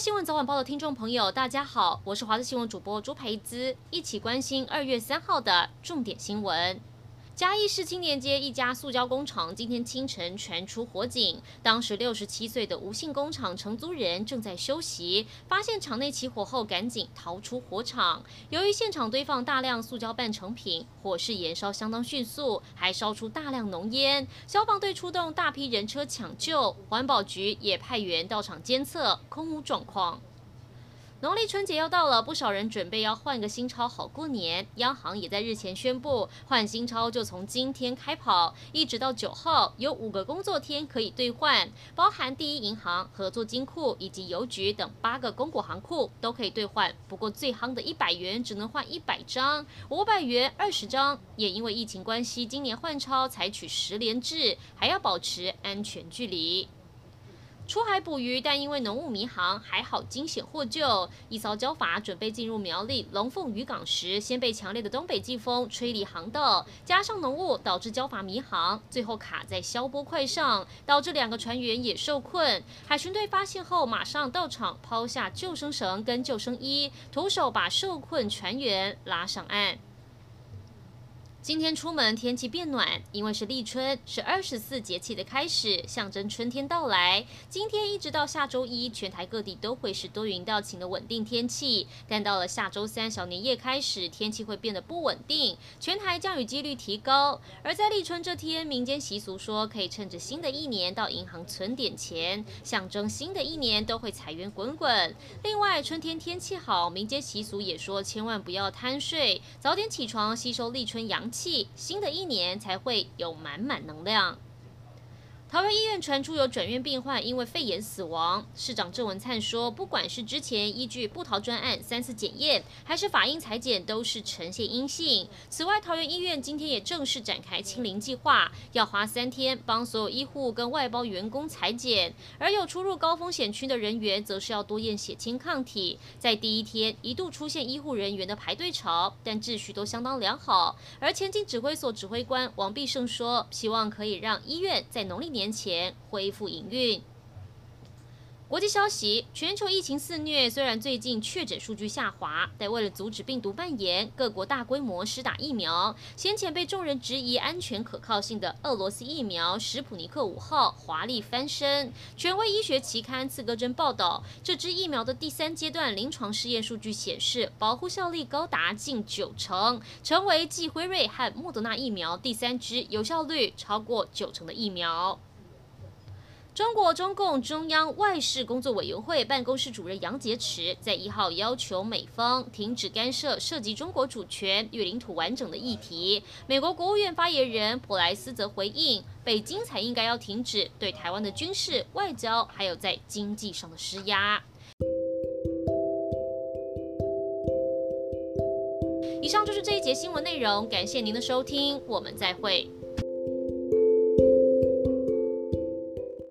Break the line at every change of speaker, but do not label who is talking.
新闻早晚报的听众朋友，大家好，我是华视新闻主播朱培姿，一起关心二月三号的重点新闻。嘉义市青年街一家塑胶工厂今天清晨传出火警，当时六十七岁的吴姓工厂承租人正在休息，发现厂内起火后，赶紧逃出火场。由于现场堆放大量塑胶半成品，火势延烧相当迅速，还烧出大量浓烟。消防队出动大批人车抢救，环保局也派员到场监测空污状况。农历春节要到了，不少人准备要换个新钞好过年。央行也在日前宣布，换新钞就从今天开跑，一直到九号，有五个工作天可以兑换，包含第一银行、合作金库以及邮局等八个公股行库都可以兑换。不过最夯的一百元只能换一百张，五百元二十张。也因为疫情关系，今年换钞采取十连制，还要保持安全距离。出海捕鱼，但因为浓雾迷航，还好惊险获救。一艘礁筏准备进入苗栗龙凤渔港时，先被强烈的东北季风吹离航道，加上浓雾导致礁筏迷航，最后卡在消波块上，导致两个船员也受困。海巡队发现后，马上到场抛下救生绳跟救生衣，徒手把受困船员拉上岸。今天出门天气变暖，因为是立春，是二十四节气的开始，象征春天到来。今天一直到下周一，全台各地都会是多云到晴的稳定天气。但到了下周三小年夜开始，天气会变得不稳定，全台降雨几率提高。而在立春这天，民间习俗说可以趁着新的一年到银行存点钱，象征新的一年都会财源滚滚。另外，春天天气好，民间习俗也说千万不要贪睡，早点起床吸收立春阳气，新的一年才会有满满能量。桃园医院传出有转院病患因为肺炎死亡，市长郑文灿说，不管是之前依据布桃专案三次检验，还是法医采检，都是呈现阴性。此外，桃园医院今天也正式展开清零计划，要花三天帮所有医护跟外包员工采检，而有出入高风险区的人员，则是要多验血清抗体。在第一天一度出现医护人员的排队潮，但秩序都相当良好。而前进指挥所指挥官王必胜说，希望可以让医院在农历年。年前恢复营运。国际消息：全球疫情肆虐，虽然最近确诊数据下滑，但为了阻止病毒蔓延，各国大规模施打疫苗。先前被众人质疑安全可靠性的俄罗斯疫苗“史普尼克五号”华丽翻身。权威医学期刊《刺格针》报道，这支疫苗的第三阶段临床试验数据显示，保护效力高达近九成，成为继辉瑞和莫德纳疫苗第三支有效率超过九成的疫苗。中国中共中央外事工作委员会办公室主任杨洁篪在一号要求美方停止干涉涉及中国主权与领土完整的议题。美国国务院发言人普莱斯则回应，北京才应该要停止对台湾的军事、外交还有在经济上的施压。以上就是这一节新闻内容，感谢您的收听，我们再会。